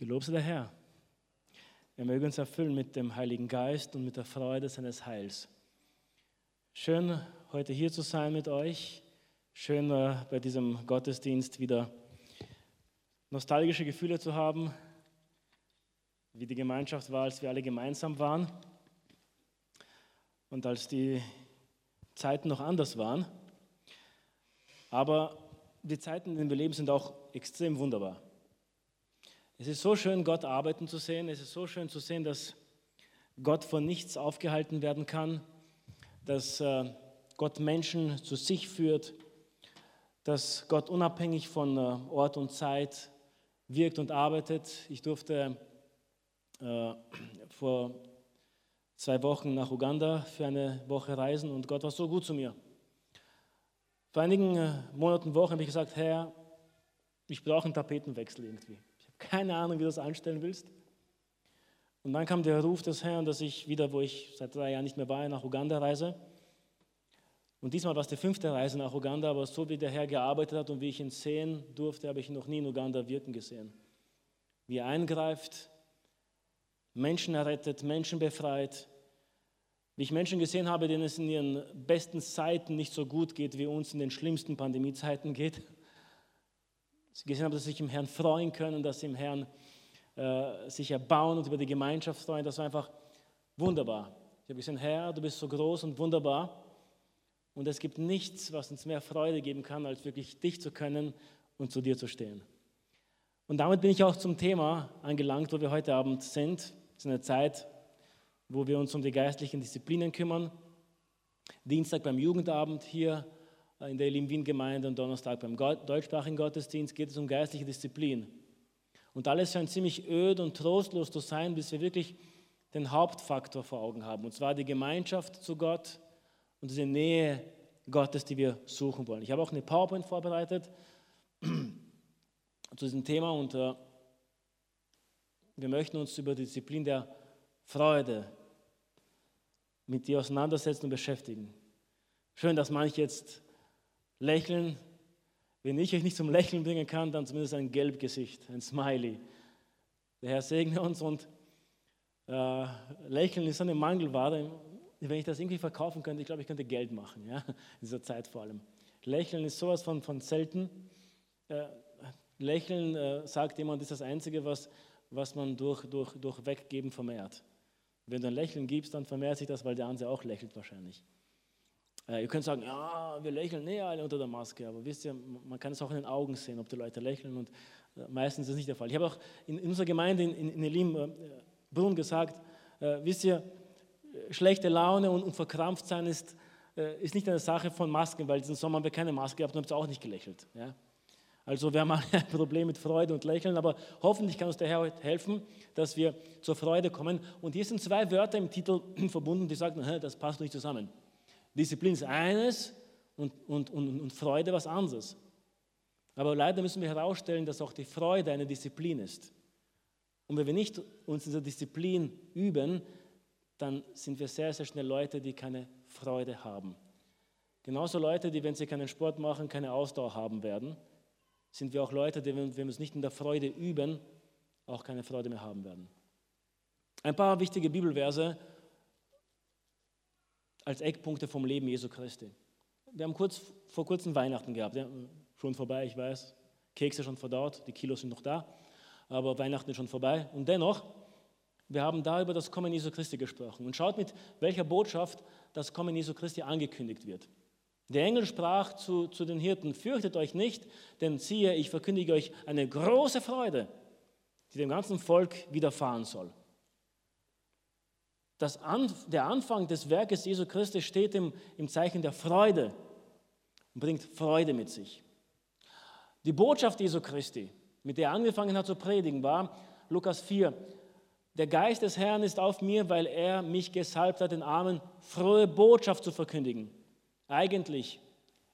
Gelobt sei der Herr. Er möge uns erfüllen mit dem Heiligen Geist und mit der Freude seines Heils. Schön, heute hier zu sein mit euch. Schön, äh, bei diesem Gottesdienst wieder nostalgische Gefühle zu haben, wie die Gemeinschaft war, als wir alle gemeinsam waren und als die Zeiten noch anders waren. Aber die Zeiten, in denen wir leben, sind auch extrem wunderbar. Es ist so schön, Gott arbeiten zu sehen. Es ist so schön zu sehen, dass Gott von nichts aufgehalten werden kann, dass äh, Gott Menschen zu sich führt, dass Gott unabhängig von äh, Ort und Zeit wirkt und arbeitet. Ich durfte äh, vor zwei Wochen nach Uganda für eine Woche reisen und Gott war so gut zu mir. Vor einigen Monaten, Wochen habe ich gesagt, Herr, ich brauche einen Tapetenwechsel irgendwie keine Ahnung, wie du das anstellen willst. Und dann kam der Ruf des Herrn, dass ich wieder, wo ich seit drei Jahren nicht mehr war, nach Uganda reise. Und diesmal war es die fünfte Reise nach Uganda, aber so wie der Herr gearbeitet hat und wie ich ihn sehen durfte, habe ich ihn noch nie in Uganda wirken gesehen. Wie er eingreift, Menschen errettet, Menschen befreit. Wie ich Menschen gesehen habe, denen es in ihren besten Zeiten nicht so gut geht, wie uns in den schlimmsten Pandemiezeiten geht sie gesehen haben, dass sie sich im Herrn freuen können, dass sie im Herrn äh, sich erbauen und über die Gemeinschaft freuen. Das war einfach wunderbar. Ich habe gesehen, Herr, du bist so groß und wunderbar. Und es gibt nichts, was uns mehr Freude geben kann, als wirklich dich zu können und zu dir zu stehen. Und damit bin ich auch zum Thema angelangt, wo wir heute Abend sind. Es ist eine Zeit, wo wir uns um die geistlichen Disziplinen kümmern. Dienstag beim Jugendabend hier in der Elim Wien Gemeinde und Donnerstag beim deutschsprachigen Gottesdienst geht es um geistliche Disziplin. Und alles scheint ziemlich öd und trostlos zu sein, bis wir wirklich den Hauptfaktor vor Augen haben, und zwar die Gemeinschaft zu Gott und diese Nähe Gottes, die wir suchen wollen. Ich habe auch eine PowerPoint vorbereitet zu diesem Thema und äh, wir möchten uns über die Disziplin der Freude mit dir auseinandersetzen und beschäftigen. Schön, dass manche jetzt Lächeln. Wenn ich euch nicht zum Lächeln bringen kann, dann zumindest ein Gelbgesicht, ein Smiley. Der Herr segne uns und äh, Lächeln ist eine Mangelware. Wenn ich das irgendwie verkaufen könnte, ich glaube, ich könnte Geld machen, ja? in dieser Zeit vor allem. Lächeln ist sowas von, von selten. Äh, Lächeln, äh, sagt jemand, ist das Einzige, was, was man durch, durch, durch Weggeben vermehrt. Wenn du ein Lächeln gibst, dann vermehrt sich das, weil der andere auch lächelt wahrscheinlich. Äh, ihr könnt sagen, ja, wir lächeln nee, alle unter der Maske, aber wisst ihr, man kann es auch in den Augen sehen, ob die Leute lächeln und äh, meistens ist das nicht der Fall. Ich habe auch in, in unserer Gemeinde in, in, in Elim äh, Brunn gesagt, äh, wisst ihr, schlechte Laune und, und verkrampft sein ist, äh, ist nicht eine Sache von Masken, weil diesen Sommer haben wir keine Maske gehabt und haben auch nicht gelächelt. Ja? Also wir haben ein Problem mit Freude und Lächeln, aber hoffentlich kann uns der Herr heute helfen, dass wir zur Freude kommen. Und hier sind zwei Wörter im Titel verbunden, die sagen, das passt nicht zusammen. Disziplin ist eines und, und, und, und Freude was anderes. Aber leider müssen wir herausstellen, dass auch die Freude eine Disziplin ist. Und wenn wir nicht uns in dieser Disziplin üben, dann sind wir sehr, sehr schnell Leute, die keine Freude haben. Genauso Leute, die, wenn sie keinen Sport machen, keine Ausdauer haben werden, sind wir auch Leute, die, wenn wir uns nicht in der Freude üben, auch keine Freude mehr haben werden. Ein paar wichtige Bibelverse, als Eckpunkte vom Leben Jesu Christi. Wir haben kurz, vor kurzem Weihnachten gehabt, ja, schon vorbei, ich weiß, Kekse schon verdaut, die Kilos sind noch da, aber Weihnachten ist schon vorbei. Und dennoch, wir haben da über das Kommen Jesu Christi gesprochen. Und schaut mit welcher Botschaft das Kommen Jesu Christi angekündigt wird. Der Engel sprach zu, zu den Hirten, fürchtet euch nicht, denn siehe, ich verkündige euch eine große Freude, die dem ganzen Volk widerfahren soll das der Anfang des Werkes Jesu Christi steht im, im Zeichen der Freude und bringt Freude mit sich. Die Botschaft Jesu Christi, mit der er angefangen hat zu predigen, war Lukas 4. Der Geist des Herrn ist auf mir, weil er mich gesalbt hat, den Armen frohe Botschaft zu verkündigen. Eigentlich,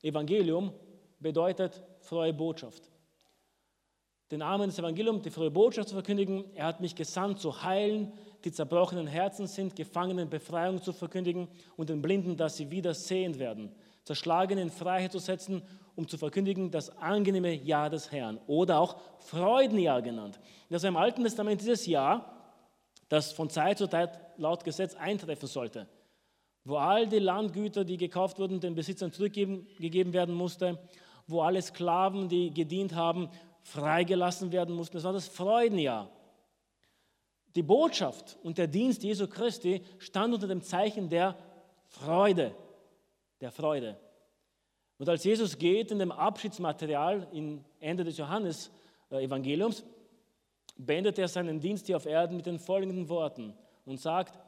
Evangelium bedeutet frohe Botschaft. Den Armen das Evangelium, die frohe Botschaft zu verkündigen. Er hat mich gesandt, zu heilen, die zerbrochenen Herzen sind, Gefangenen Befreiung zu verkündigen und den Blinden, dass sie wieder sehend werden, Zerschlagene in Freiheit zu setzen, um zu verkündigen das angenehme Jahr des Herrn oder auch Freudenjahr genannt. Das war im Alten Testament dieses Jahr, das von Zeit zu Zeit laut Gesetz eintreffen sollte, wo all die Landgüter, die gekauft wurden, den Besitzern zurückgegeben werden musste, wo alle Sklaven, die gedient haben, freigelassen werden mussten. Das war das Freudenjahr. Die Botschaft und der Dienst Jesu Christi stand unter dem Zeichen der Freude, der Freude. Und als Jesus geht in dem Abschiedsmaterial im Ende des Johannes-Evangeliums, beendet er seinen Dienst hier auf Erden mit den folgenden Worten und sagt,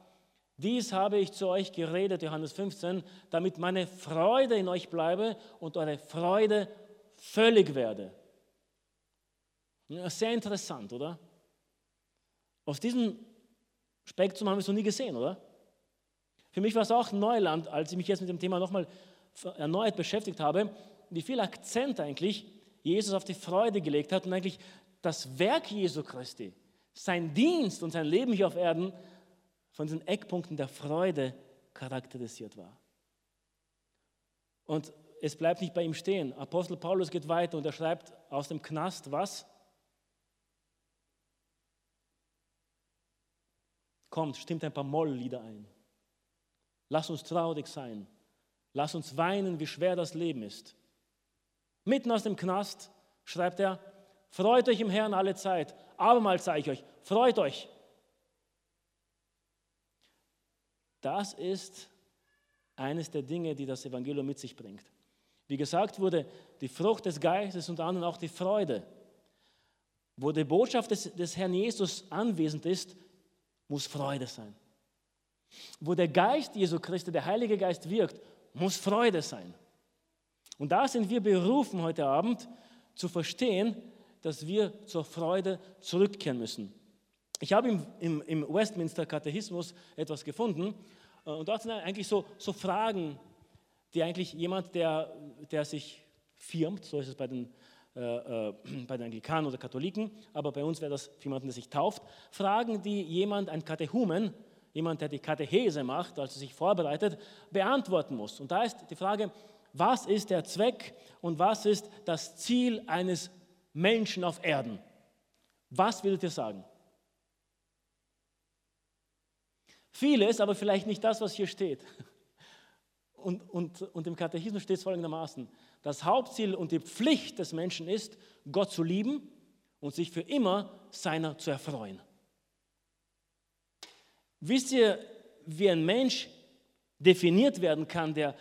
dies habe ich zu euch geredet, Johannes 15, damit meine Freude in euch bleibe und eure Freude völlig werde. Sehr interessant, oder? Aus diesem Spektrum haben wir es noch nie gesehen, oder? Für mich war es auch Neuland, als ich mich jetzt mit dem Thema nochmal erneut beschäftigt habe, wie viel Akzent eigentlich Jesus auf die Freude gelegt hat und eigentlich das Werk Jesu Christi, sein Dienst und sein Leben hier auf Erden von diesen Eckpunkten der Freude charakterisiert war. Und es bleibt nicht bei ihm stehen. Apostel Paulus geht weiter und er schreibt aus dem Knast was? Kommt, stimmt ein paar Molllieder ein. Lass uns traurig sein. Lass uns weinen, wie schwer das Leben ist. Mitten aus dem Knast schreibt er, freut euch im Herrn alle Zeit. Abermals sage ich euch, freut euch. Das ist eines der Dinge, die das Evangelium mit sich bringt. Wie gesagt wurde, die Frucht des Geistes und anderen auch die Freude. Wo die Botschaft des, des Herrn Jesus anwesend ist, muss Freude sein. Wo der Geist Jesu Christi, der Heilige Geist wirkt, muss Freude sein. Und da sind wir berufen heute Abend zu verstehen, dass wir zur Freude zurückkehren müssen. Ich habe im, im, im Westminster Katechismus etwas gefunden äh, und dort sind eigentlich so, so Fragen, die eigentlich jemand, der, der sich firmt, so ist es bei den, äh, äh, bei den Anglikanen oder Katholiken, aber bei uns wäre das für jemanden, der sich tauft, Fragen, die jemand, ein Katechumen, jemand, der die Katechese macht, also sich vorbereitet, beantworten muss. Und da ist die Frage, was ist der Zweck und was ist das Ziel eines Menschen auf Erden? Was würdet ihr sagen? Vieles, aber vielleicht nicht das, was hier steht. Und, und, und im Katechismus steht es folgendermaßen, das Hauptziel und die Pflicht des Menschen ist, Gott zu lieben und sich für immer seiner zu erfreuen. Wisst ihr, wie ein Mensch definiert werden kann, der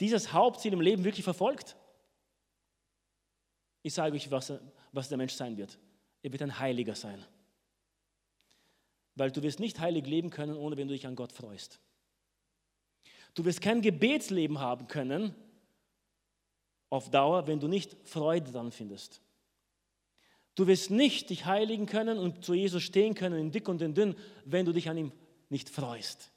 dieses Hauptziel im Leben wirklich verfolgt? Ich sage euch, was, was der Mensch sein wird. Er wird ein Heiliger sein. Weil du wirst nicht heilig leben können, ohne wenn du dich an Gott freust. Du wirst kein Gebetsleben haben können auf Dauer, wenn du nicht Freude daran findest. Du wirst nicht dich heiligen können und zu Jesus stehen können, in dick und in dünn, wenn du dich an ihm nicht freust.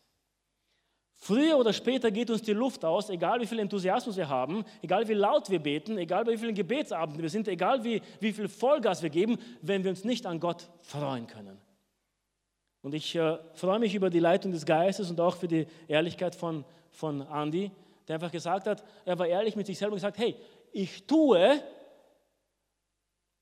Früher oder später geht uns die Luft aus, egal wie viel Enthusiasmus wir haben, egal wie laut wir beten, egal wie vielen Gebetsabenden wir sind, egal wie, wie viel Vollgas wir geben, wenn wir uns nicht an Gott freuen können. Und ich äh, freue mich über die Leitung des Geistes und auch für die Ehrlichkeit von, von Andy, der einfach gesagt hat, er war ehrlich mit sich selber und gesagt, hey, ich tue,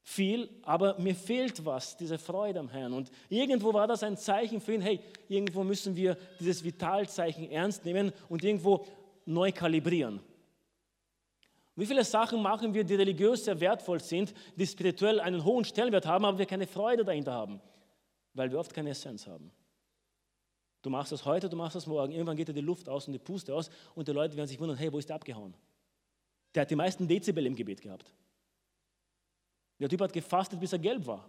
viel, aber mir fehlt was, diese Freude am Herrn. Und irgendwo war das ein Zeichen für ihn, hey, irgendwo müssen wir dieses Vitalzeichen ernst nehmen und irgendwo neu kalibrieren. Wie viele Sachen machen wir, die religiös sehr wertvoll sind, die spirituell einen hohen Stellenwert haben, aber wir keine Freude dahinter haben, weil wir oft keine Essenz haben. Du machst das heute, du machst das morgen, irgendwann geht dir die Luft aus und die Puste aus und die Leute werden sich wundern, hey, wo ist der abgehauen? Der hat die meisten Dezibel im Gebet gehabt. Der Typ hat gefastet, bis er gelb war.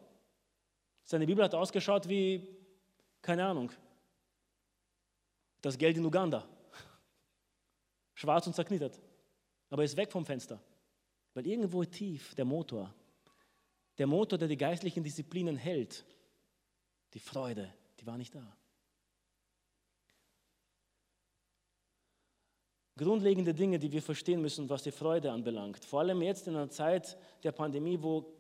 Seine Bibel hat ausgeschaut wie, keine Ahnung, das Geld in Uganda. Schwarz und zerknittert. Aber er ist weg vom Fenster. Weil irgendwo tief der Motor, der Motor, der die geistlichen Disziplinen hält, die Freude, die war nicht da. Grundlegende Dinge, die wir verstehen müssen, was die Freude anbelangt. Vor allem jetzt in einer Zeit der Pandemie, wo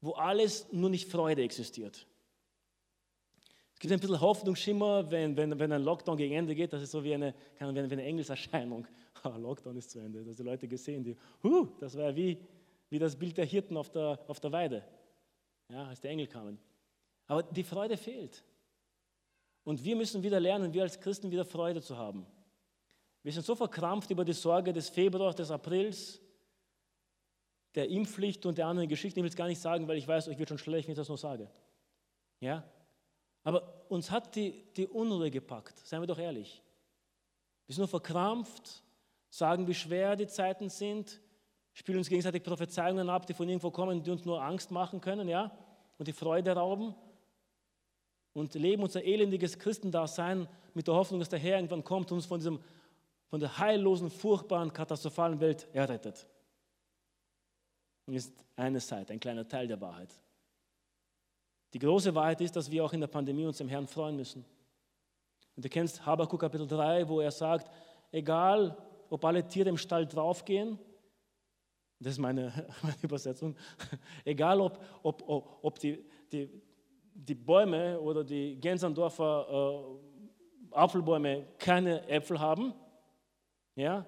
wo alles nur nicht Freude existiert. Es gibt ein bisschen Hoffnungsschimmer, wenn, wenn, wenn ein Lockdown gegen Ende geht. Das ist so wie eine, wie eine Engelserscheinung. Ah, Lockdown ist zu Ende. Das die Leute gesehen, die, huh, das war wie, wie das Bild der Hirten auf der, auf der Weide, ja, als die Engel kamen. Aber die Freude fehlt. Und wir müssen wieder lernen, wir als Christen wieder Freude zu haben. Wir sind so verkrampft über die Sorge des Februars, des Aprils, der Impfpflicht und der anderen Geschichten. Ich will es gar nicht sagen, weil ich weiß, euch wird schon schlecht, wenn ich das nur sage. Ja? Aber uns hat die, die Unruhe gepackt, seien wir doch ehrlich. Wir sind nur verkrampft, sagen, wie schwer die Zeiten sind, spielen uns gegenseitig Prophezeiungen ab, die von irgendwo kommen, die uns nur Angst machen können, ja, und die Freude rauben und leben unser elendiges Christendasein mit der Hoffnung, dass der Herr irgendwann kommt und uns von, diesem, von der heillosen, furchtbaren, katastrophalen Welt errettet. Das ist eine Seite, ein kleiner Teil der Wahrheit. Die große Wahrheit ist, dass wir auch in der Pandemie uns im Herrn freuen müssen. Und du kennst Habakkuk Kapitel 3, wo er sagt, egal ob alle Tiere im Stall draufgehen, das ist meine, meine Übersetzung, egal ob, ob, ob, ob die, die, die Bäume oder die Gensandorfer äh, Apfelbäume keine Äpfel haben, ja,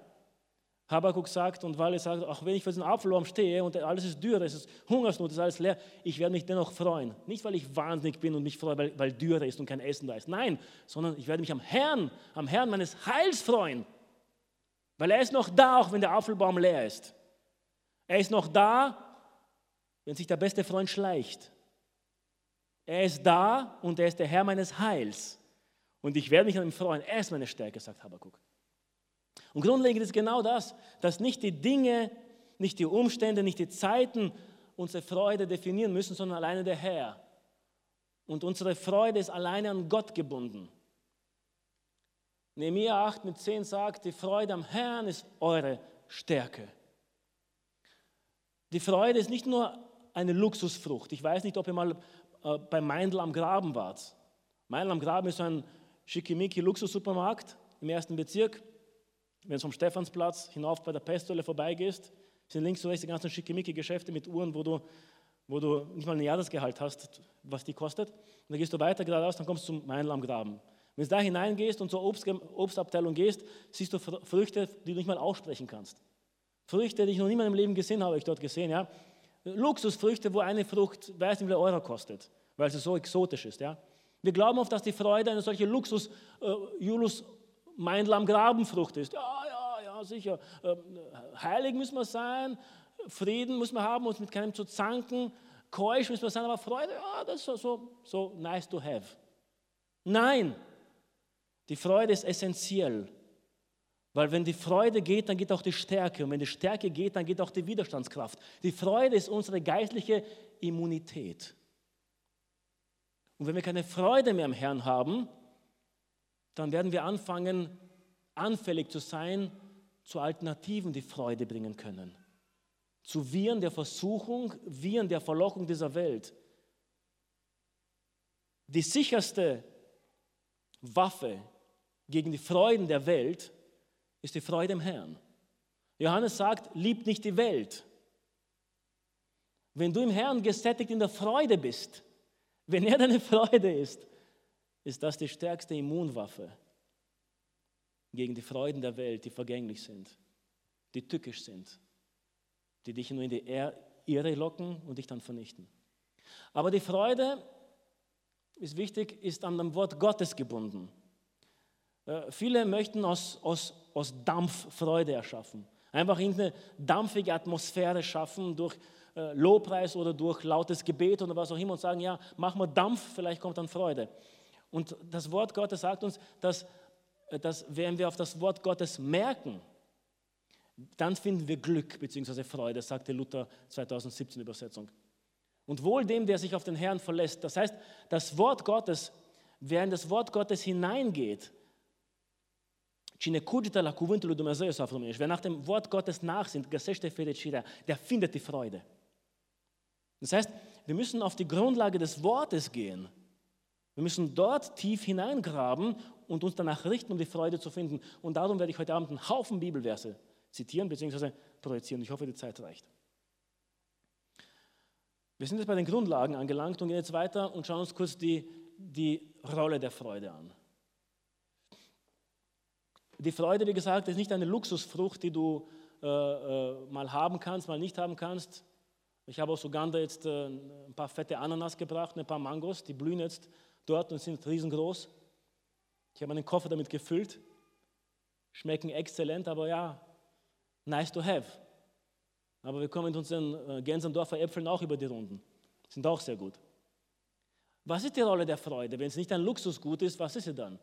Habakuk sagt und Walle sagt, auch wenn ich für diesen Apfelbaum stehe und alles ist Dürre, es ist Hungersnot, es ist alles leer, ich werde mich dennoch freuen. Nicht, weil ich wahnsinnig bin und mich freue, weil, weil Dürre ist und kein Essen da ist. Nein, sondern ich werde mich am Herrn, am Herrn meines Heils freuen. Weil er ist noch da, auch wenn der Apfelbaum leer ist. Er ist noch da, wenn sich der beste Freund schleicht. Er ist da und er ist der Herr meines Heils. Und ich werde mich an ihm freuen. Er ist meine Stärke, sagt Habakkuk. Und grundlegend ist genau das, dass nicht die Dinge, nicht die Umstände, nicht die Zeiten unsere Freude definieren müssen, sondern alleine der Herr. Und unsere Freude ist alleine an Gott gebunden. Nehemiah 8 mit 10 sagt, die Freude am Herrn ist eure Stärke. Die Freude ist nicht nur eine Luxusfrucht. Ich weiß nicht, ob ihr mal äh, bei Meindl am Graben wart. Meindl am Graben ist so ein schickimicki Luxussupermarkt im ersten Bezirk. Wenn du vom Stephansplatz hinauf bei der Pestole vorbeigehst, sind links und rechts die ganzen schickimicki Geschäfte mit Uhren, wo du, wo du nicht mal ein Jahresgehalt hast, was die kostet. Und dann gehst du weiter geradeaus, dann kommst du zum Graben. Wenn du da hineingehst und zur Obst, Obstabteilung gehst, siehst du Früchte, die du nicht mal aussprechen kannst. Früchte, die ich noch nie in meinem Leben gesehen habe, habe ich dort gesehen. Ja? Luxusfrüchte, wo eine Frucht, weiß nicht, wie viel Euro kostet, weil sie so exotisch ist. Ja? Wir glauben oft, dass die Freude eine solche Luxus, äh, Julus Meindl am Grabenfrucht ist. Ja, ja, ja, sicher. Äh, heilig müssen wir sein, Frieden muss man haben, uns mit keinem zu zanken, keusch müssen wir sein, aber Freude, ja, das ist so, so, so nice to have. Nein, die Freude ist essentiell. Weil wenn die Freude geht, dann geht auch die Stärke. Und wenn die Stärke geht, dann geht auch die Widerstandskraft. Die Freude ist unsere geistliche Immunität. Und wenn wir keine Freude mehr am Herrn haben, dann werden wir anfangen, anfällig zu sein zu Alternativen, die Freude bringen können. Zu Viren der Versuchung, Viren der Verlockung dieser Welt. Die sicherste Waffe gegen die Freuden der Welt ist die Freude im Herrn. Johannes sagt, liebt nicht die Welt. Wenn du im Herrn gesättigt in der Freude bist, wenn er deine Freude ist, ist das die stärkste Immunwaffe gegen die Freuden der Welt, die vergänglich sind, die tückisch sind, die dich nur in die Irre locken und dich dann vernichten. Aber die Freude, ist wichtig, ist an dem Wort Gottes gebunden. Äh, viele möchten aus, aus, aus Dampf Freude erschaffen. Einfach irgendeine dampfige Atmosphäre schaffen durch äh, Lobpreis oder durch lautes Gebet oder was auch immer und sagen, ja, mach mal Dampf, vielleicht kommt dann Freude. Und das Wort Gottes sagt uns, dass, äh, dass wenn wir auf das Wort Gottes merken, dann finden wir Glück bzw. Freude, sagte Luther 2017 Übersetzung. Und wohl dem, der sich auf den Herrn verlässt. Das heißt, das Wort Gottes, wer in das Wort Gottes hineingeht, wer nach dem Wort Gottes nachsinnt, der findet die Freude. Das heißt, wir müssen auf die Grundlage des Wortes gehen. Wir müssen dort tief hineingraben und uns danach richten, um die Freude zu finden. Und darum werde ich heute Abend einen Haufen Bibelverse zitieren bzw. projizieren. Ich hoffe, die Zeit reicht. Wir sind jetzt bei den Grundlagen angelangt und gehen jetzt weiter und schauen uns kurz die, die Rolle der Freude an. Die Freude, wie gesagt, ist nicht eine Luxusfrucht, die du äh, äh, mal haben kannst, mal nicht haben kannst. Ich habe aus Uganda jetzt äh, ein paar fette Ananas gebracht, ein paar Mangos, die blühen jetzt dort und sind riesengroß. Ich habe meinen Koffer damit gefüllt. Schmecken exzellent, aber ja, nice to have. Aber wir kommen mit unseren äh, Gänsendorfer Äpfeln auch über die Runden. Sind auch sehr gut. Was ist die Rolle der Freude? Wenn es nicht ein Luxusgut ist, was ist sie dann?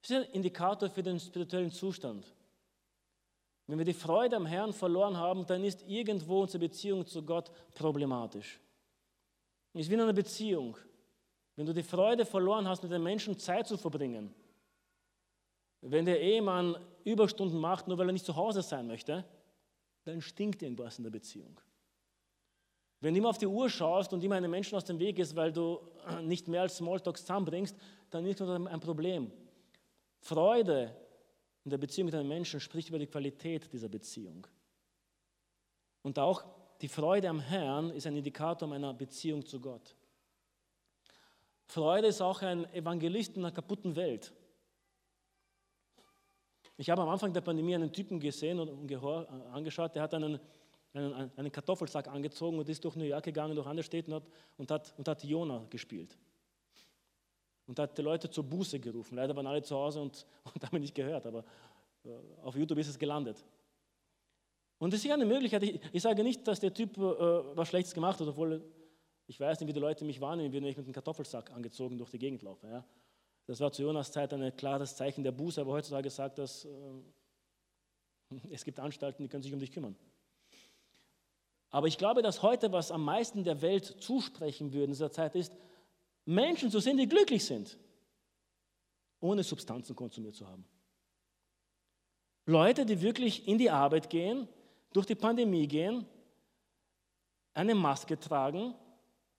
Es ist ein Indikator für den spirituellen Zustand. Wenn wir die Freude am Herrn verloren haben, dann ist irgendwo unsere Beziehung zu Gott problematisch. Es ist wie in einer Beziehung. Wenn du die Freude verloren hast, mit den Menschen Zeit zu verbringen, wenn der Ehemann Überstunden macht, nur weil er nicht zu Hause sein möchte, dann stinkt irgendwas in der Beziehung. Wenn du immer auf die Uhr schaust und immer einen Menschen aus dem Weg ist, weil du nicht mehr als Smalltalk zusammenbringst, dann ist das ein Problem. Freude in der Beziehung mit einem Menschen spricht über die Qualität dieser Beziehung. Und auch die Freude am Herrn ist ein Indikator meiner Beziehung zu Gott. Freude ist auch ein Evangelist in einer kaputten Welt. Ich habe am Anfang der Pandemie einen Typen gesehen und angeschaut, der hat einen, einen, einen, Kartoffelsack angezogen und ist durch New York gegangen, durch andere Städte und hat, und hat, und hat Jona gespielt. Und hat die Leute zur Buße gerufen. Leider waren alle zu Hause und, und haben nicht gehört, aber äh, auf YouTube ist es gelandet. Und das ist ja eine Möglichkeit. Ich, ich sage nicht, dass der Typ äh, was Schlechtes gemacht hat, obwohl ich weiß nicht, wie die Leute mich wahrnehmen, wenn ich mit einem Kartoffelsack angezogen durch die Gegend laufe. Ja. Das war zu Jonas Zeit ein klares Zeichen der Buße, aber heutzutage sagt das, äh, es gibt Anstalten, die können sich um dich kümmern. Aber ich glaube, dass heute, was am meisten der Welt zusprechen würde in dieser Zeit, ist, Menschen zu sehen, die glücklich sind, ohne Substanzen konsumiert zu haben. Leute, die wirklich in die Arbeit gehen, durch die Pandemie gehen, eine Maske tragen,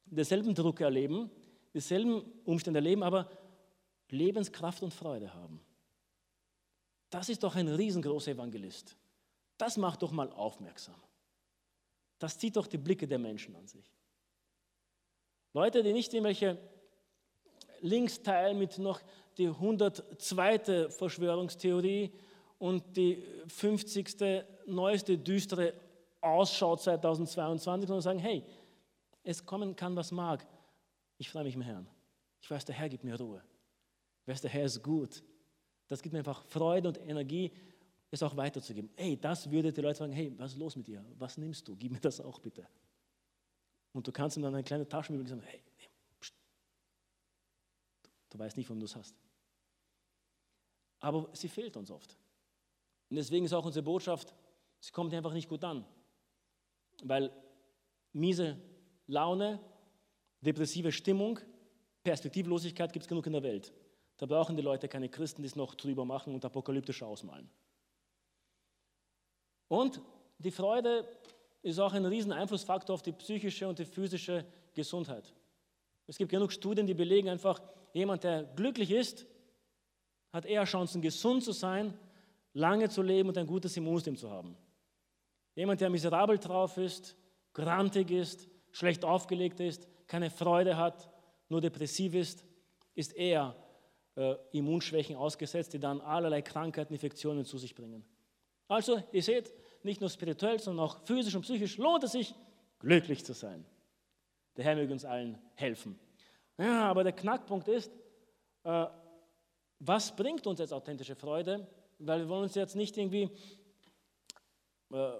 denselben Druck erleben, dieselben Umstände erleben, aber Lebenskraft und Freude haben. Das ist doch ein riesengroßer Evangelist. Das macht doch mal aufmerksam. Das zieht doch die Blicke der Menschen an sich. Leute, die nicht irgendwelche Links teilen mit noch die 102. Verschwörungstheorie und die 50. neueste düstere Ausschau 2022, sondern sagen, hey, es kommen kann, was mag. Ich freue mich im Herrn. Ich weiß, der Herr gibt mir Ruhe. Weißt der Herr ist gut. Das gibt mir einfach Freude und Energie, es auch weiterzugeben. Hey, das würde die Leute sagen, hey, was ist los mit dir? Was nimmst du? Gib mir das auch bitte. Und du kannst ihm dann eine kleine Taschenbibel sagen, hey. Du weißt nicht, warum du es hast. Aber sie fehlt uns oft. Und deswegen ist auch unsere Botschaft, sie kommt einfach nicht gut an. Weil miese Laune, depressive Stimmung, Perspektivlosigkeit gibt es genug in der Welt. Da brauchen die Leute keine Christen, die es noch drüber machen und apokalyptisch ausmalen. Und die Freude ist auch ein riesen Einflussfaktor auf die psychische und die physische Gesundheit. Es gibt genug Studien, die belegen einfach, jemand, der glücklich ist, hat eher Chancen, gesund zu sein, lange zu leben und ein gutes Immunsystem zu haben. Jemand, der miserabel drauf ist, grantig ist, schlecht aufgelegt ist, keine Freude hat, nur depressiv ist, ist eher äh, Immunschwächen ausgesetzt, die dann allerlei Krankheiten, Infektionen zu sich bringen. Also, ihr seht, nicht nur spirituell, sondern auch physisch und psychisch lohnt es sich, glücklich zu sein. Der Herr möge uns allen helfen. Ja, aber der Knackpunkt ist, äh, was bringt uns jetzt authentische Freude? Weil wir wollen uns jetzt nicht irgendwie äh,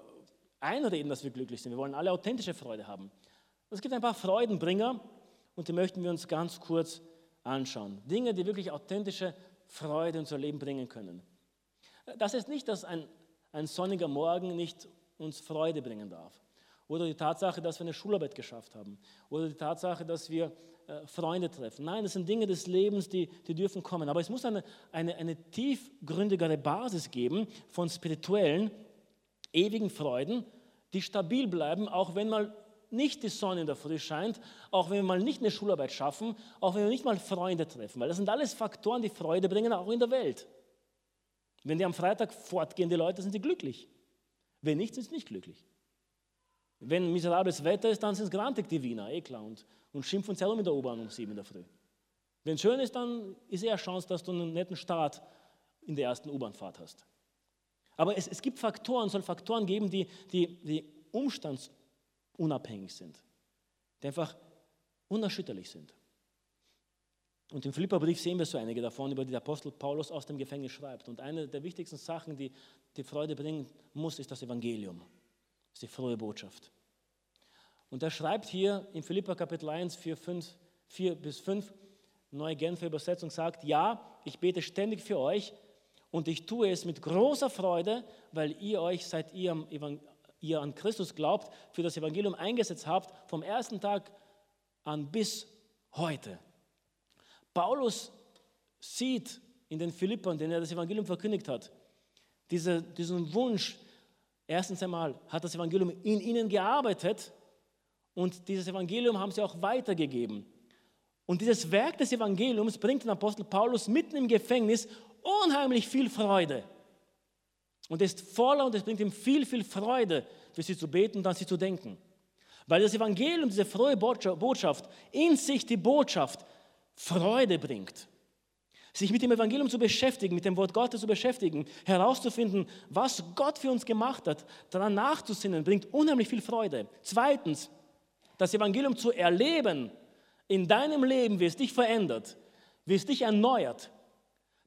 einreden, dass wir glücklich sind. Wir wollen alle authentische Freude haben. Es gibt ein paar Freudenbringer und die möchten wir uns ganz kurz anschauen. Dinge, die wirklich authentische Freude in unser Leben bringen können. Das ist nicht, dass ein, ein sonniger Morgen nicht uns Freude bringen darf. Oder die Tatsache, dass wir eine Schularbeit geschafft haben. Oder die Tatsache, dass wir Freunde treffen. Nein, das sind Dinge des Lebens, die, die dürfen kommen. Aber es muss eine, eine, eine tiefgründigere Basis geben von spirituellen, ewigen Freuden, die stabil bleiben, auch wenn mal nicht die Sonne in der Früh scheint, auch wenn wir mal nicht eine Schularbeit schaffen, auch wenn wir nicht mal Freunde treffen, weil das sind alles Faktoren, die Freude bringen, auch in der Welt. Wenn die am Freitag fortgehen, die Leute, sind sie glücklich. Wenn nicht, sind sie nicht glücklich. Wenn miserables Wetter ist, dann sind es grantig, die Wiener, eh klar, und, und schimpfen uns herum in der U-Bahn um sieben in der Früh. Wenn es schön ist, dann ist eher Chance, dass du einen netten Start in der ersten U-Bahnfahrt hast. Aber es, es gibt Faktoren, es soll Faktoren geben, die, die, die umstandsunabhängig sind, die einfach unerschütterlich sind. Und im Philipperbrief sehen wir so einige davon, über die der Apostel Paulus aus dem Gefängnis schreibt. Und eine der wichtigsten Sachen, die die Freude bringen muss, ist das Evangelium. Ist die frohe Botschaft. Und er schreibt hier in Philippa Kapitel 1, 4, 5, 4 bis 5, neue Genfer Übersetzung sagt, ja, ich bete ständig für euch und ich tue es mit großer Freude, weil ihr euch, seit ihr, ihr an Christus glaubt, für das Evangelium eingesetzt habt, vom ersten Tag an bis heute. Paulus sieht in den Philippern, denen er das Evangelium verkündigt hat, diese, diesen Wunsch, erstens einmal hat das Evangelium in ihnen gearbeitet und dieses Evangelium haben sie auch weitergegeben. Und dieses Werk des Evangeliums bringt den Apostel Paulus mitten im Gefängnis unheimlich viel Freude. Und er ist voller und es bringt ihm viel, viel Freude, für sie zu beten und an sie zu denken. Weil das Evangelium, diese frohe Botschaft, in sich die Botschaft Freude bringt. Sich mit dem Evangelium zu beschäftigen, mit dem Wort Gottes zu beschäftigen, herauszufinden, was Gott für uns gemacht hat, daran nachzusinnen, bringt unheimlich viel Freude. Zweitens, das Evangelium zu erleben, in deinem Leben, wie es dich verändert, wie es dich erneuert.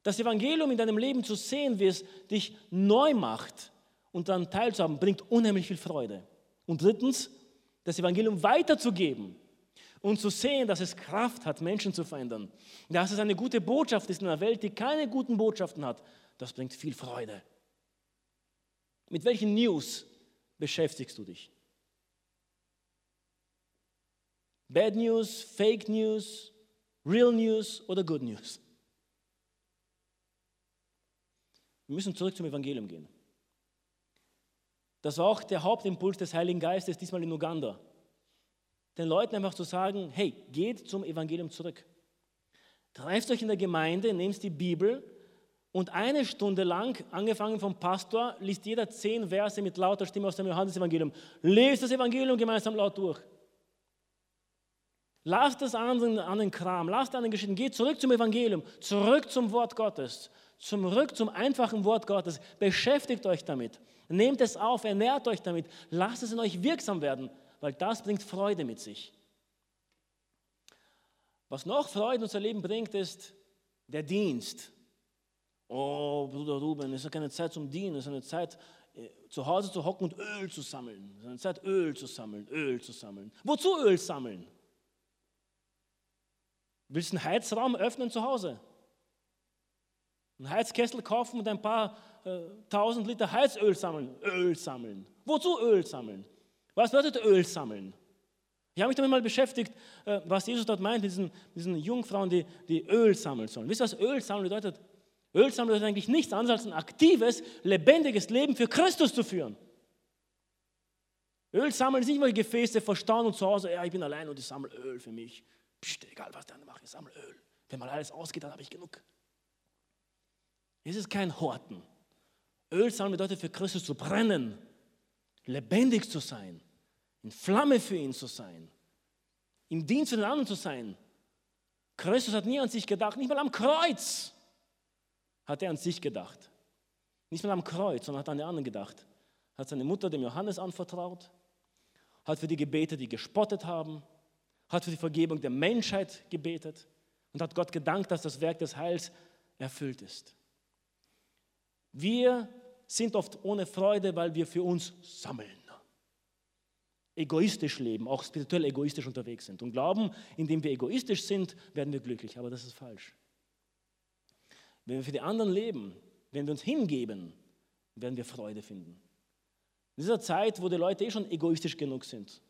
Das Evangelium in deinem Leben zu sehen, wie es dich neu macht und dann teilzuhaben, bringt unheimlich viel Freude. Und drittens, das Evangelium weiterzugeben und zu sehen, dass es Kraft hat, Menschen zu verändern. Dass es eine gute Botschaft ist in einer Welt, die keine guten Botschaften hat, das bringt viel Freude. Mit welchen News beschäftigst du dich? Bad News, Fake News, Real News oder Good News? Wir müssen zurück zum Evangelium gehen. Das war auch der Hauptimpuls des Heiligen Geistes, diesmal in Uganda. Den Leuten einfach zu sagen, hey, geht zum Evangelium zurück. Trefft euch in der Gemeinde, nehmt die Bibel und eine Stunde lang, angefangen vom Pastor, liest jeder zehn Verse mit lauter Stimme aus dem Johannesevangelium. Lest das Evangelium gemeinsam laut durch. Lasst das an, an den Kram, lasst an den Geschichten, geht zurück zum Evangelium, zurück zum Wort Gottes, zurück zum einfachen Wort Gottes. Beschäftigt euch damit, nehmt es auf, ernährt euch damit, lasst es in euch wirksam werden, weil das bringt Freude mit sich. Was noch Freude in unser Leben bringt, ist der Dienst. Oh, Bruder Ruben, es ist keine Zeit zum Dienen, es ist eine Zeit, äh, zu Hause zu hocken und Öl zu sammeln. Es ist eine Zeit, Öl zu sammeln, Öl zu sammeln. Wozu Öl sammeln? Willst du einen Heizraum öffnen zu Hause? Einen Heizkessel kaufen und ein paar äh, tausend Liter Heizöl sammeln? Öl sammeln. Wozu Öl sammeln? Was bedeutet Öl sammeln? Ich habe mich damit mal beschäftigt, äh, was Jesus dort meint, diesen, diesen Jungfrauen, die, die Öl sammeln sollen. Wisst ihr, was Öl sammeln bedeutet? Öl sammeln bedeutet eigentlich nichts anderes als ein aktives, lebendiges Leben für Christus zu führen. Öl sammeln ist nicht mal Gefäße verstauen und zu Hause, ja, ich bin allein und ich sammle Öl für mich. Psst, egal was der andere macht, ich sammle Öl. Wenn mal alles ausgeht, dann habe ich genug. Es ist kein Horten. Öl sammeln bedeutet für Christus zu brennen, lebendig zu sein, in Flamme für ihn zu sein, im Dienst für den anderen zu sein. Christus hat nie an sich gedacht, nicht mal am Kreuz hat er an sich gedacht. Nicht mal am Kreuz, sondern hat an den anderen gedacht. Hat seine Mutter dem Johannes anvertraut, hat für die Gebete, die gespottet haben, hat für die Vergebung der Menschheit gebetet und hat Gott gedankt, dass das Werk des Heils erfüllt ist. Wir sind oft ohne Freude, weil wir für uns sammeln. Egoistisch leben, auch spirituell egoistisch unterwegs sind und glauben, indem wir egoistisch sind, werden wir glücklich. Aber das ist falsch. Wenn wir für die anderen leben, wenn wir uns hingeben, werden wir Freude finden. In dieser Zeit, wo die Leute eh schon egoistisch genug sind,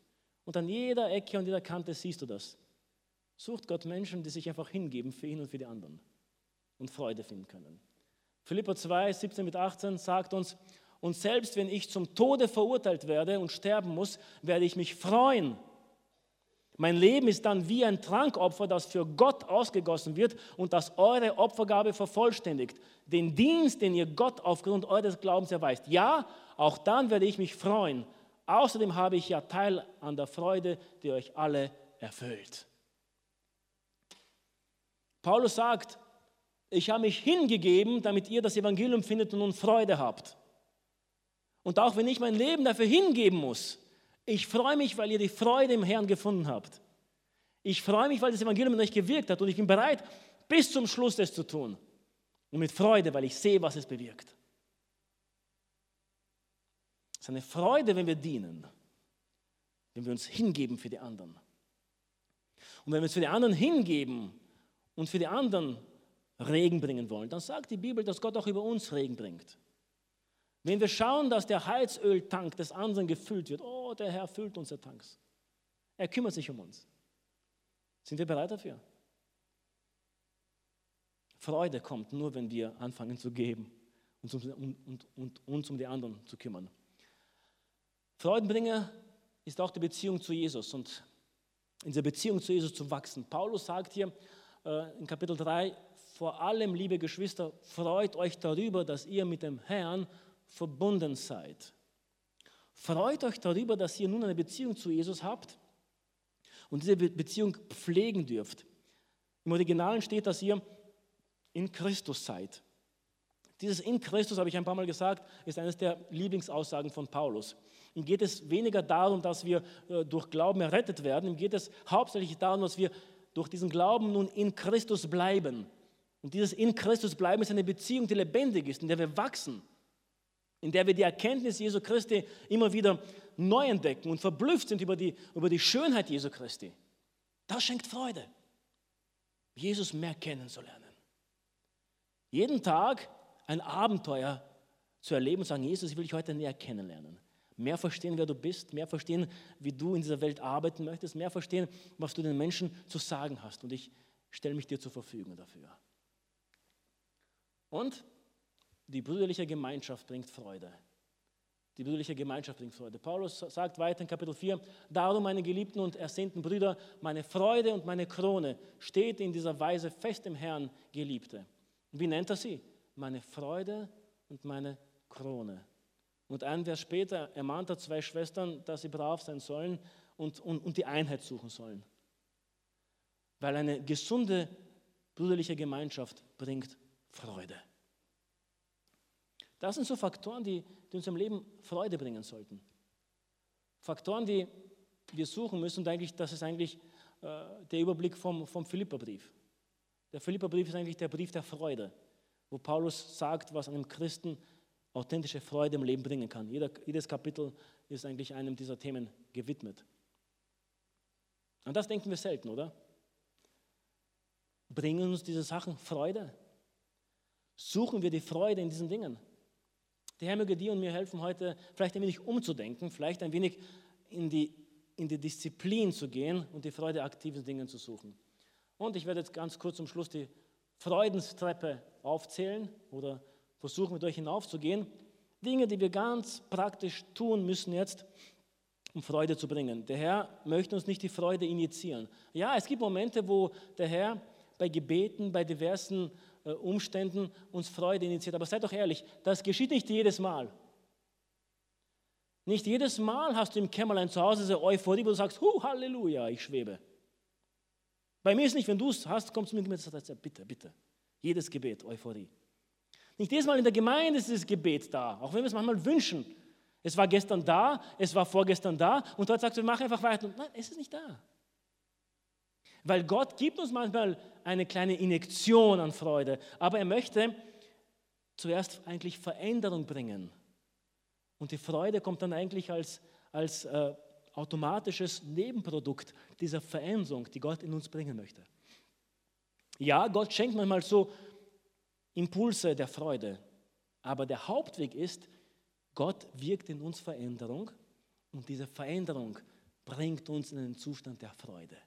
und an jeder Ecke und jeder Kante siehst du das. Sucht Gott Menschen, die sich einfach hingeben für ihn und für die anderen und Freude finden können. Philippa 2, 17 bis 18 sagt uns, und selbst wenn ich zum Tode verurteilt werde und sterben muss, werde ich mich freuen. Mein Leben ist dann wie ein Trankopfer, das für Gott ausgegossen wird und das eure Opfergabe vervollständigt. Den Dienst, den ihr Gott aufgrund eures Glaubens erweist. Ja, auch dann werde ich mich freuen Außerdem habe ich ja Teil an der Freude, die euch alle erfüllt. Paulus sagt, ich habe mich hingegeben, damit ihr das Evangelium findet und nun Freude habt. Und auch wenn ich mein Leben dafür hingeben muss, ich freue mich, weil ihr die Freude im Herrn gefunden habt. Ich freue mich, weil das Evangelium in euch gewirkt hat und ich bin bereit, bis zum Schluss das zu tun. Und mit Freude, weil ich sehe, was es bewirkt. Es ist eine Freude, wenn wir dienen, wenn wir uns hingeben für die anderen. Und wenn wir uns für die anderen hingeben und für die anderen Regen bringen wollen, dann sagt die Bibel, dass Gott auch über uns Regen bringt. Wenn wir schauen, dass der Heizöltank des anderen gefüllt wird, oh, der Herr füllt unsere Tanks. Er kümmert sich um uns. Sind wir bereit dafür? Freude kommt nur, wenn wir anfangen zu geben und, und, und uns um die anderen zu kümmern. Freudenbringer ist auch die Beziehung zu Jesus und in dieser Beziehung zu Jesus zu wachsen. Paulus sagt hier äh, in Kapitel 3, vor allem, liebe Geschwister, freut euch darüber, dass ihr mit dem Herrn verbunden seid. Freut euch darüber, dass ihr nun eine Beziehung zu Jesus habt und diese Beziehung pflegen dürft. Im Originalen steht, dass ihr in Christus seid. Dieses in Christus, habe ich ein paar Mal gesagt, ist eines der Lieblingsaussagen von Paulus. Ihm geht es weniger darum, dass wir äh, durch Glauben errettet werden. Ihm geht es hauptsächlich darum, dass wir durch diesen Glauben nun in Christus bleiben. Und dieses in Christus bleiben ist eine Beziehung, die lebendig ist, in der wir wachsen in der wir die Erkenntnis Jesu Christi immer wieder neu entdecken und verblüfft sind über die, über die Schönheit Jesu Christi. Das schenkt Freude, Jesus mehr kennenzulernen. Jeden Tag ein Abenteuer zu erleben und sagen, Jesus, ich will dich heute näher kennenlernen. Mehr verstehen, wer du bist, mehr verstehen, wie du in dieser Welt arbeiten möchtest, mehr verstehen, was du den Menschen zu sagen hast. Und ich stelle mich dir zur Verfügung dafür. Und die brüderliche Gemeinschaft bringt Freude. Die brüderliche Gemeinschaft bringt Freude. Paulus sagt weiter in Kapitel 4, darum meine geliebten und ersehnten Brüder, meine Freude und meine Krone steht in dieser Weise fest im Herrn, Geliebte. Wie nennt er sie? Meine Freude und meine Krone. Und ein Vers später ermahnt er zwei Schwestern, dass sie brav sein sollen und, und, und die Einheit suchen sollen. Weil eine gesunde brüderliche Gemeinschaft bringt Freude. Das sind so Faktoren, die, die uns im Leben Freude bringen sollten. Faktoren, die wir suchen müssen, und eigentlich, das ist eigentlich äh, der Überblick vom, vom Philipperbrief. Der Philipperbrief ist eigentlich der Brief der Freude, wo Paulus sagt, was einem Christen authentische Freude im Leben bringen kann. Jeder, jedes Kapitel ist eigentlich einem dieser Themen gewidmet. An das denken wir selten, oder? Bringen uns diese Sachen Freude? Suchen wir die Freude in diesen Dingen? Der Herr möge dir und mir helfen, heute vielleicht ein wenig umzudenken, vielleicht ein wenig in die, in die Disziplin zu gehen und die Freude aktiven Dingen zu suchen. Und ich werde jetzt ganz kurz zum Schluss die Freudenstreppe aufzählen oder versuchen mit euch hinaufzugehen. Dinge, die wir ganz praktisch tun müssen jetzt, um Freude zu bringen. Der Herr möchte uns nicht die Freude injizieren. Ja, es gibt Momente, wo der Herr bei Gebeten, bei diversen Umständen uns Freude initiiert. Aber seid doch ehrlich, das geschieht nicht jedes Mal. Nicht jedes Mal hast du im Kämmerlein zu Hause diese Euphorie, wo du sagst, Hu, Halleluja, ich schwebe. Bei mir ist nicht, wenn du es hast, kommst du mir und sagst, bitte, bitte. Jedes Gebet, Euphorie. Nicht jedes Mal in der Gemeinde ist dieses Gebet da, auch wenn wir es manchmal wünschen. Es war gestern da, es war vorgestern da und dort sagst du, mach einfach weiter. Nein, es ist nicht da. Weil Gott gibt uns manchmal eine kleine Injektion an Freude, aber er möchte zuerst eigentlich Veränderung bringen. Und die Freude kommt dann eigentlich als, als äh, automatisches Nebenprodukt dieser Veränderung, die Gott in uns bringen möchte. Ja, Gott schenkt manchmal so Impulse der Freude, aber der Hauptweg ist, Gott wirkt in uns Veränderung und diese Veränderung bringt uns in einen Zustand der Freude.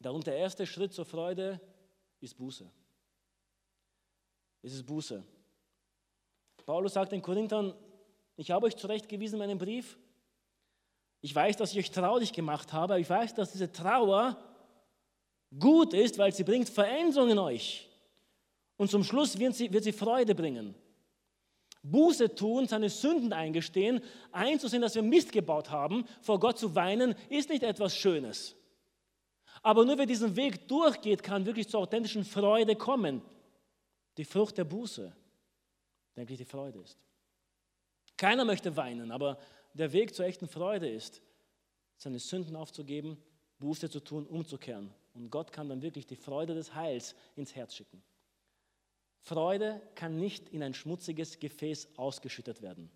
Darum der erste Schritt zur Freude ist Buße. Es ist Buße. Paulus sagt den Korinthern, ich habe euch zurechtgewiesen in meinem Brief. Ich weiß, dass ich euch traurig gemacht habe, ich weiß, dass diese Trauer gut ist, weil sie bringt Veränderung in euch. Und zum Schluss wird sie, wird sie Freude bringen. Buße tun, seine Sünden eingestehen, einzusehen, dass wir Mist gebaut haben, vor Gott zu weinen, ist nicht etwas Schönes. Aber nur wer diesen Weg durchgeht, kann wirklich zur authentischen Freude kommen. Die Frucht der Buße, denke ich, die Freude ist. Keiner möchte weinen, aber der Weg zur echten Freude ist, seine Sünden aufzugeben, Buße zu tun, umzukehren. Und Gott kann dann wirklich die Freude des Heils ins Herz schicken. Freude kann nicht in ein schmutziges Gefäß ausgeschüttet werden.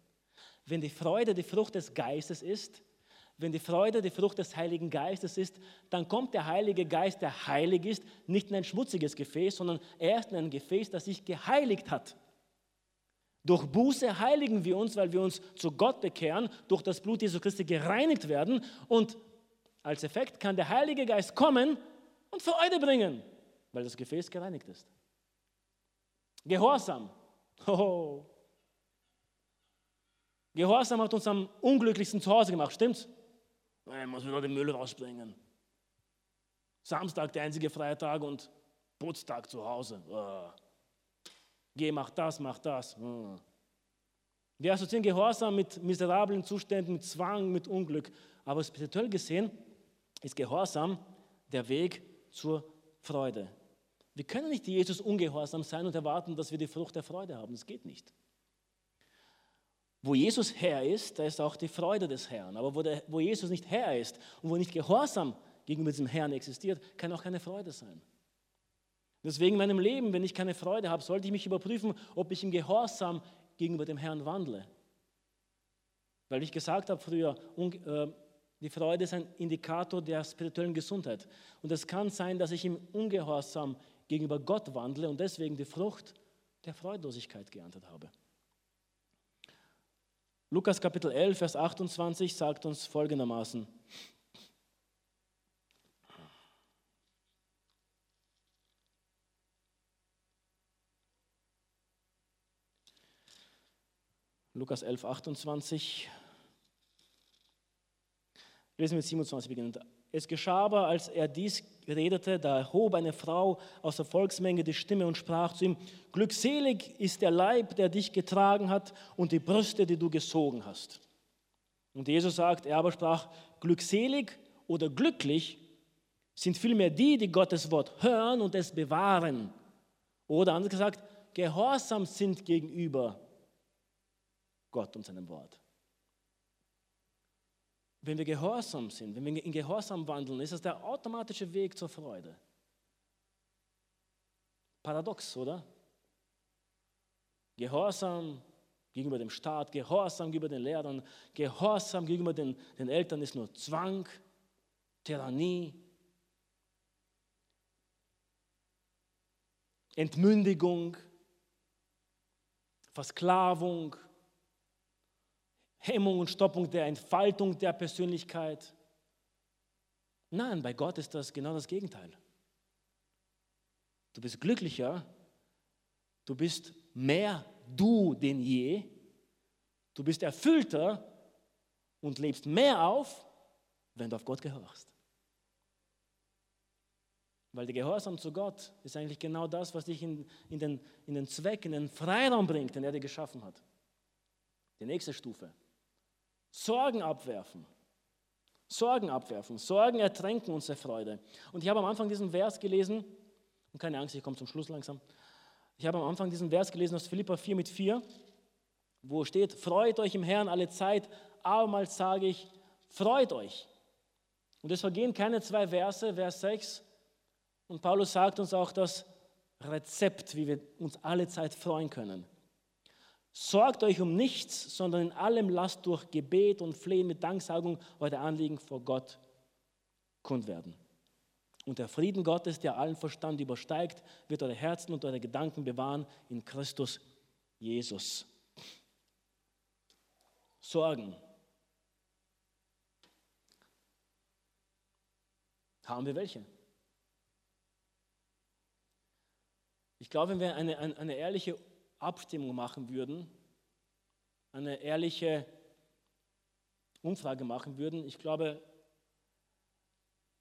Wenn die Freude die Frucht des Geistes ist, wenn die Freude die Frucht des Heiligen Geistes ist, dann kommt der Heilige Geist, der heilig ist, nicht in ein schmutziges Gefäß, sondern erst in ein Gefäß, das sich geheiligt hat. Durch Buße heiligen wir uns, weil wir uns zu Gott bekehren, durch das Blut Jesu Christi gereinigt werden und als Effekt kann der Heilige Geist kommen und Freude bringen, weil das Gefäß gereinigt ist. Gehorsam. Oh. Gehorsam hat uns am unglücklichsten zu Hause gemacht, stimmt's? Ich muss wieder den Müll rausbringen. Samstag der einzige freie Tag und Putztag zu Hause. Oh. Geh, mach das, mach das. Oh. Wir assoziieren Gehorsam mit miserablen Zuständen, mit Zwang, mit Unglück. Aber spirituell gesehen ist Gehorsam der Weg zur Freude. Wir können nicht Jesus ungehorsam sein und erwarten, dass wir die Frucht der Freude haben. Das geht nicht. Wo Jesus Herr ist, da ist auch die Freude des Herrn. Aber wo, der, wo Jesus nicht Herr ist und wo nicht Gehorsam gegenüber diesem Herrn existiert, kann auch keine Freude sein. Deswegen in meinem Leben, wenn ich keine Freude habe, sollte ich mich überprüfen, ob ich im Gehorsam gegenüber dem Herrn wandle. Weil ich gesagt habe früher, äh, die Freude ist ein Indikator der spirituellen Gesundheit. Und es kann sein, dass ich im Ungehorsam gegenüber Gott wandle und deswegen die Frucht der Freudlosigkeit geerntet habe. Lukas Kapitel 11, Vers 28 sagt uns folgendermaßen. Lukas 11, 28. Lesen wir mit 27 beginnend. Es geschah aber, als er dies redete, da erhob eine Frau aus der Volksmenge die Stimme und sprach zu ihm, Glückselig ist der Leib, der dich getragen hat und die Brüste, die du gesogen hast. Und Jesus sagt, er aber sprach, Glückselig oder glücklich sind vielmehr die, die Gottes Wort hören und es bewahren. Oder anders gesagt, gehorsam sind gegenüber Gott und seinem Wort. Wenn wir gehorsam sind, wenn wir in Gehorsam wandeln, ist das der automatische Weg zur Freude. Paradox, oder? Gehorsam gegenüber dem Staat, Gehorsam gegenüber den Lehrern, Gehorsam gegenüber den, den Eltern ist nur Zwang, Tyrannie, Entmündigung, Versklavung, Hemmung und Stoppung der Entfaltung der Persönlichkeit. Nein, bei Gott ist das genau das Gegenteil. Du bist glücklicher, du bist mehr du denn je, du bist erfüllter und lebst mehr auf, wenn du auf Gott gehorchst. Weil der Gehorsam zu Gott ist eigentlich genau das, was dich in, in, den, in den Zweck, in den Freiraum bringt, den er dir geschaffen hat. Die nächste Stufe. Sorgen abwerfen. Sorgen abwerfen. Sorgen ertränken unsere Freude. Und ich habe am Anfang diesen Vers gelesen, und keine Angst, ich komme zum Schluss langsam. Ich habe am Anfang diesen Vers gelesen aus Philippa 4 mit 4, wo steht, freut euch im Herrn alle Zeit, abermals sage ich, freut euch. Und es vergehen keine zwei Verse, Vers 6. Und Paulus sagt uns auch das Rezept, wie wir uns alle Zeit freuen können. Sorgt euch um nichts, sondern in allem lasst durch Gebet und Flehen mit Danksagung eure Anliegen vor Gott kund werden. Und der Frieden Gottes, der allen Verstand übersteigt, wird eure Herzen und eure Gedanken bewahren in Christus Jesus. Sorgen. Haben wir welche? Ich glaube, wenn wir eine, eine, eine ehrliche Abstimmung machen würden, eine ehrliche Umfrage machen würden, ich glaube,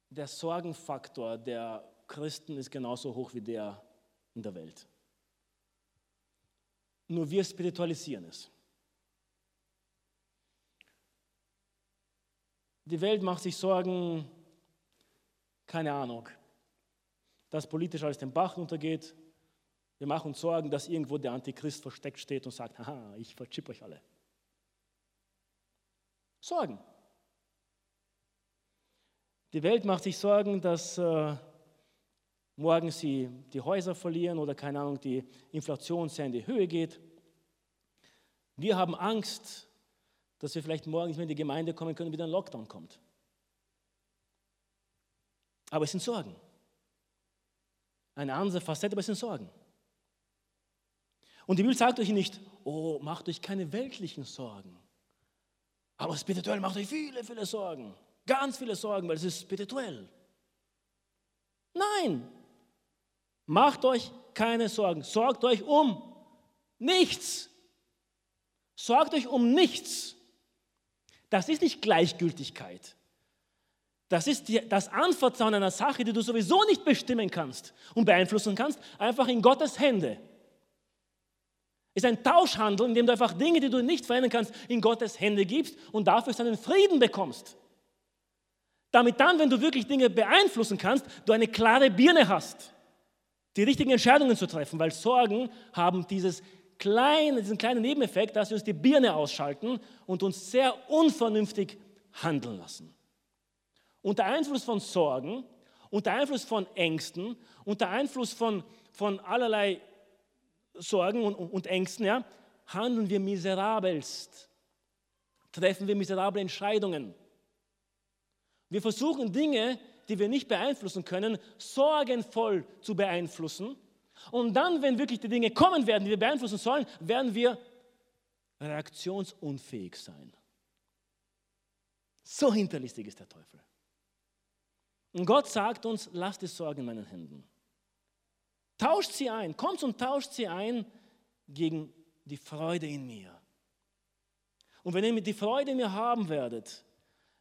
der Sorgenfaktor der Christen ist genauso hoch wie der in der Welt. Nur wir spiritualisieren es. Die Welt macht sich Sorgen, keine Ahnung, dass politisch alles den Bach untergeht. Wir machen uns Sorgen, dass irgendwo der Antichrist versteckt steht und sagt, haha, ich verchipp euch alle. Sorgen. Die Welt macht sich Sorgen, dass äh, morgen sie die Häuser verlieren oder keine Ahnung, die Inflation sehr in die Höhe geht. Wir haben Angst, dass wir vielleicht morgen nicht mehr in die Gemeinde kommen können, wieder ein Lockdown kommt. Aber es sind Sorgen. Eine andere Facette, aber es sind Sorgen. Und die Bibel sagt euch nicht, oh, macht euch keine weltlichen Sorgen. Aber spirituell macht euch viele, viele Sorgen. Ganz viele Sorgen, weil es ist spirituell. Nein, macht euch keine Sorgen. Sorgt euch um nichts. Sorgt euch um nichts. Das ist nicht Gleichgültigkeit. Das ist die, das Anvertrauen einer Sache, die du sowieso nicht bestimmen kannst und beeinflussen kannst, einfach in Gottes Hände. Ist ein Tauschhandel, in dem du einfach Dinge, die du nicht verändern kannst, in Gottes Hände gibst und dafür seinen Frieden bekommst. Damit dann, wenn du wirklich Dinge beeinflussen kannst, du eine klare Birne hast, die richtigen Entscheidungen zu treffen, weil Sorgen haben dieses kleine, diesen kleinen Nebeneffekt, dass sie uns die Birne ausschalten und uns sehr unvernünftig handeln lassen. Unter Einfluss von Sorgen, unter Einfluss von Ängsten, unter Einfluss von, von allerlei Sorgen und, und Ängsten, ja, handeln wir miserabelst, treffen wir miserable Entscheidungen. Wir versuchen Dinge, die wir nicht beeinflussen können, sorgenvoll zu beeinflussen. Und dann, wenn wirklich die Dinge kommen werden, die wir beeinflussen sollen, werden wir reaktionsunfähig sein. So hinterlistig ist der Teufel. Und Gott sagt uns, lasst die Sorgen in meinen Händen. Tauscht sie ein, kommt und tauscht sie ein gegen die Freude in mir. Und wenn ihr die Freude in mir haben werdet,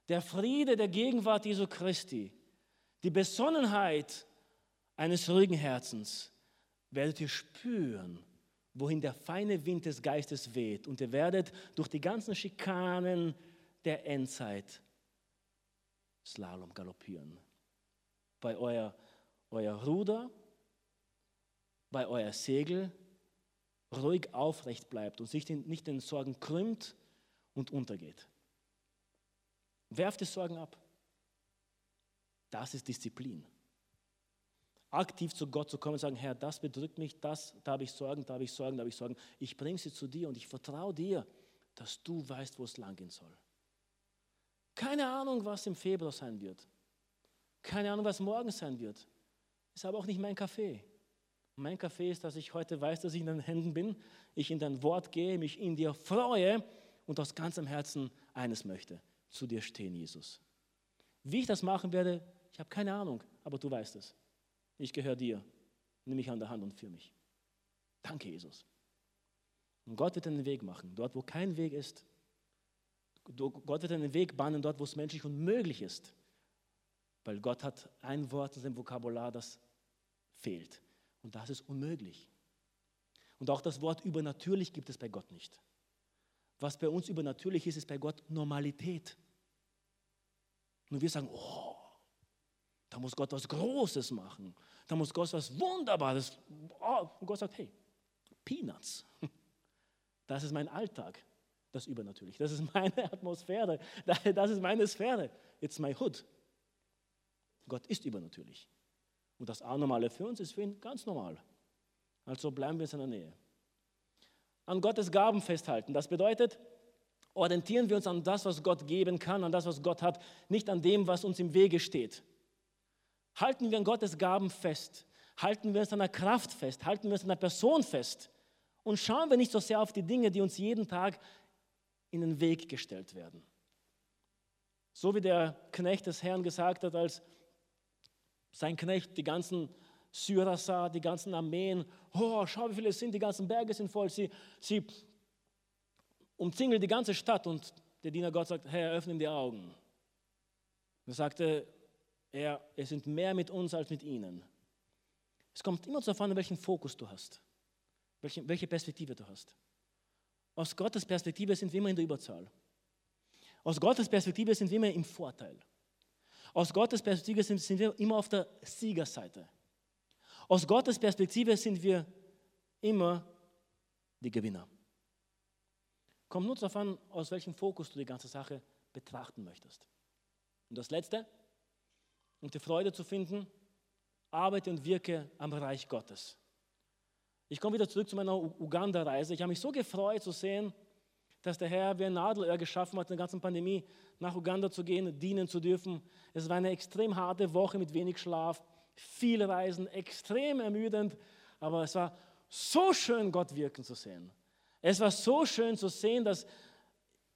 der Friede der Gegenwart Jesu Christi, die Besonnenheit eines ruhigen Herzens, werdet ihr spüren, wohin der feine Wind des Geistes weht. Und ihr werdet durch die ganzen Schikanen der Endzeit Slalom galoppieren. Bei euer, euer Ruder, bei euer Segel ruhig aufrecht bleibt und sich nicht den Sorgen krümmt und untergeht. Werft die Sorgen ab. Das ist Disziplin. Aktiv zu Gott zu kommen und sagen, Herr, das bedrückt mich, das, da habe ich Sorgen, da habe ich Sorgen, da habe ich Sorgen. Ich bringe sie zu dir und ich vertraue dir, dass du weißt, wo es lang gehen soll. Keine Ahnung, was im Februar sein wird. Keine Ahnung, was morgen sein wird. Ist aber auch nicht mein Kaffee. Mein Kaffee ist, dass ich heute weiß, dass ich in deinen Händen bin, ich in dein Wort gehe, mich in dir freue und aus ganzem Herzen eines möchte, zu dir stehen, Jesus. Wie ich das machen werde, ich habe keine Ahnung, aber du weißt es. Ich gehöre dir. Nimm mich an der Hand und führe mich. Danke, Jesus. Und Gott wird einen Weg machen. Dort, wo kein Weg ist, Gott wird einen Weg bahnen, dort, wo es menschlich unmöglich ist. Weil Gott hat ein Wort in seinem Vokabular, das fehlt. Und das ist unmöglich. Und auch das Wort übernatürlich gibt es bei Gott nicht. Was bei uns übernatürlich ist, ist bei Gott Normalität. Nur wir sagen, oh, da muss Gott was Großes machen. Da muss Gott was Wunderbares. Oh, und Gott sagt, hey, Peanuts. Das ist mein Alltag, das Übernatürliche. Das ist meine Atmosphäre. Das ist meine Sphäre. It's my hood. Gott ist übernatürlich. Und das Anormale für uns ist für ihn ganz normal. Also bleiben wir in seiner Nähe. An Gottes Gaben festhalten. Das bedeutet, orientieren wir uns an das, was Gott geben kann, an das, was Gott hat, nicht an dem, was uns im Wege steht. Halten wir an Gottes Gaben fest. Halten wir uns an der Kraft fest. Halten wir uns an der Person fest. Und schauen wir nicht so sehr auf die Dinge, die uns jeden Tag in den Weg gestellt werden. So wie der Knecht des Herrn gesagt hat, als sein Knecht die ganzen Syrer sah, die ganzen Armeen. Oh, schau, wie viele es sind, die ganzen Berge sind voll. Sie, sie umzingeln die ganze Stadt und der Diener Gott sagt, Herr, öffne die Augen. Er sagte, er, es sind mehr mit uns als mit ihnen. Es kommt immer darauf an, welchen Fokus du hast, welche, welche Perspektive du hast. Aus Gottes Perspektive sind wir immer in der Überzahl. Aus Gottes Perspektive sind wir immer im Vorteil. Aus Gottes Perspektive sind, sind wir immer auf der Siegerseite. Aus Gottes Perspektive sind wir immer die Gewinner. Kommt nur darauf an, aus welchem Fokus du die ganze Sache betrachten möchtest. Und das Letzte, um die Freude zu finden, arbeite und wirke am Reich Gottes. Ich komme wieder zurück zu meiner Uganda-Reise. Ich habe mich so gefreut zu sehen, dass der Herr wie ein Nadelöhr geschaffen hat, in der ganzen Pandemie nach Uganda zu gehen, dienen zu dürfen. Es war eine extrem harte Woche mit wenig Schlaf, viele Reisen, extrem ermüdend, aber es war so schön, Gott wirken zu sehen. Es war so schön zu sehen, dass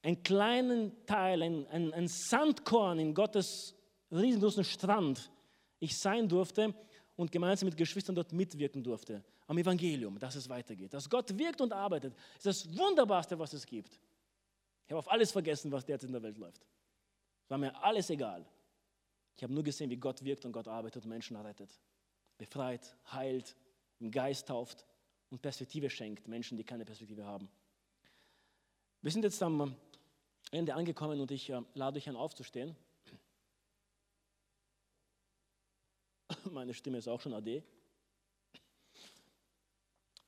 ein kleinen Teil, ein, ein, ein Sandkorn in Gottes riesengroßen Strand ich sein durfte und gemeinsam mit Geschwistern dort mitwirken durfte am Evangelium, dass es weitergeht. Dass Gott wirkt und arbeitet, ist das Wunderbarste, was es gibt. Ich habe auf alles vergessen, was derzeit in der Welt läuft. Es war mir alles egal. Ich habe nur gesehen, wie Gott wirkt und Gott arbeitet und Menschen rettet, befreit, heilt, im Geist tauft und Perspektive schenkt, Menschen, die keine Perspektive haben. Wir sind jetzt am Ende angekommen und ich äh, lade euch an aufzustehen. Meine Stimme ist auch schon AD.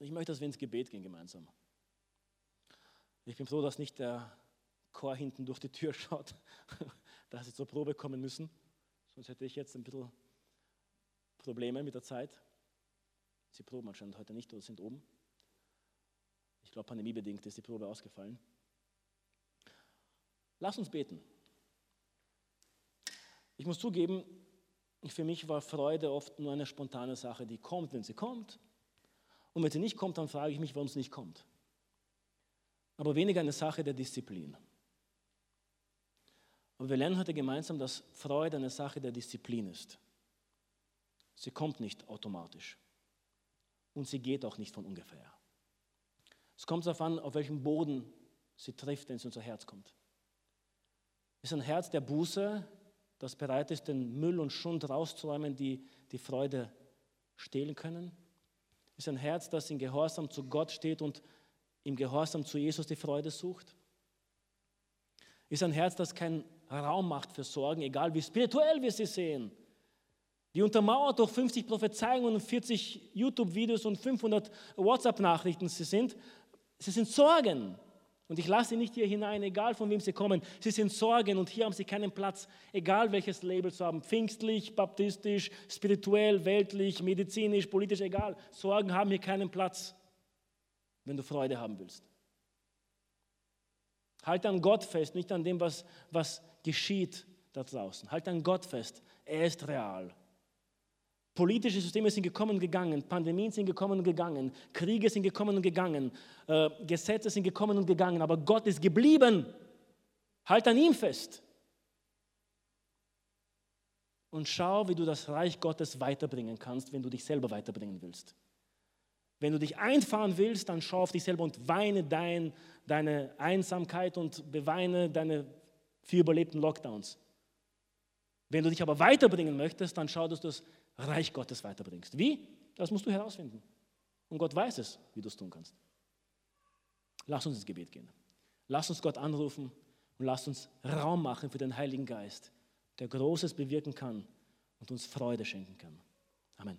Ich möchte, dass wir ins Gebet gehen gemeinsam. Ich bin froh, dass nicht der Chor hinten durch die Tür schaut, dass sie zur Probe kommen müssen. Sonst hätte ich jetzt ein bisschen Probleme mit der Zeit. Sie proben anscheinend heute nicht oder sind oben. Ich glaube, pandemiebedingt ist die Probe ausgefallen. Lass uns beten. Ich muss zugeben, für mich war Freude oft nur eine spontane Sache, die kommt, wenn sie kommt und wenn sie nicht kommt, dann frage ich mich, warum es nicht kommt. Aber weniger eine Sache der Disziplin. Aber wir lernen heute gemeinsam, dass Freude eine Sache der Disziplin ist. Sie kommt nicht automatisch. Und sie geht auch nicht von ungefähr. Es kommt darauf an, auf welchem Boden sie trifft, wenn es in unser Herz kommt. Es ist ein Herz der Buße, das bereit ist, den Müll und Schund rauszuräumen, die die Freude stehlen können ist ein Herz, das in Gehorsam zu Gott steht und im Gehorsam zu Jesus die Freude sucht? Ist ein Herz, das keinen Raum macht für Sorgen, egal wie spirituell wir sie sehen? Die untermauert durch 50 Prophezeiungen und 40 YouTube-Videos und 500 WhatsApp-Nachrichten sie sind. Sie sind Sorgen. Und ich lasse sie nicht hier hinein, egal von wem sie kommen. Sie sind Sorgen und hier haben sie keinen Platz, egal welches Label sie haben. Pfingstlich, baptistisch, spirituell, weltlich, medizinisch, politisch, egal. Sorgen haben hier keinen Platz, wenn du Freude haben willst. Halt an Gott fest, nicht an dem, was, was geschieht da draußen. Halt an Gott fest. Er ist real. Politische Systeme sind gekommen und gegangen, Pandemien sind gekommen und gegangen, Kriege sind gekommen und gegangen, äh, Gesetze sind gekommen und gegangen, aber Gott ist geblieben. Halt an ihm fest. Und schau, wie du das Reich Gottes weiterbringen kannst, wenn du dich selber weiterbringen willst. Wenn du dich einfahren willst, dann schau auf dich selber und weine dein, deine Einsamkeit und beweine deine vier überlebten Lockdowns. Wenn du dich aber weiterbringen möchtest, dann schau, dass du das Reich Gottes weiterbringst. Wie? Das musst du herausfinden. Und Gott weiß es, wie du es tun kannst. Lass uns ins Gebet gehen. Lass uns Gott anrufen und lass uns Raum machen für den Heiligen Geist, der Großes bewirken kann und uns Freude schenken kann. Amen.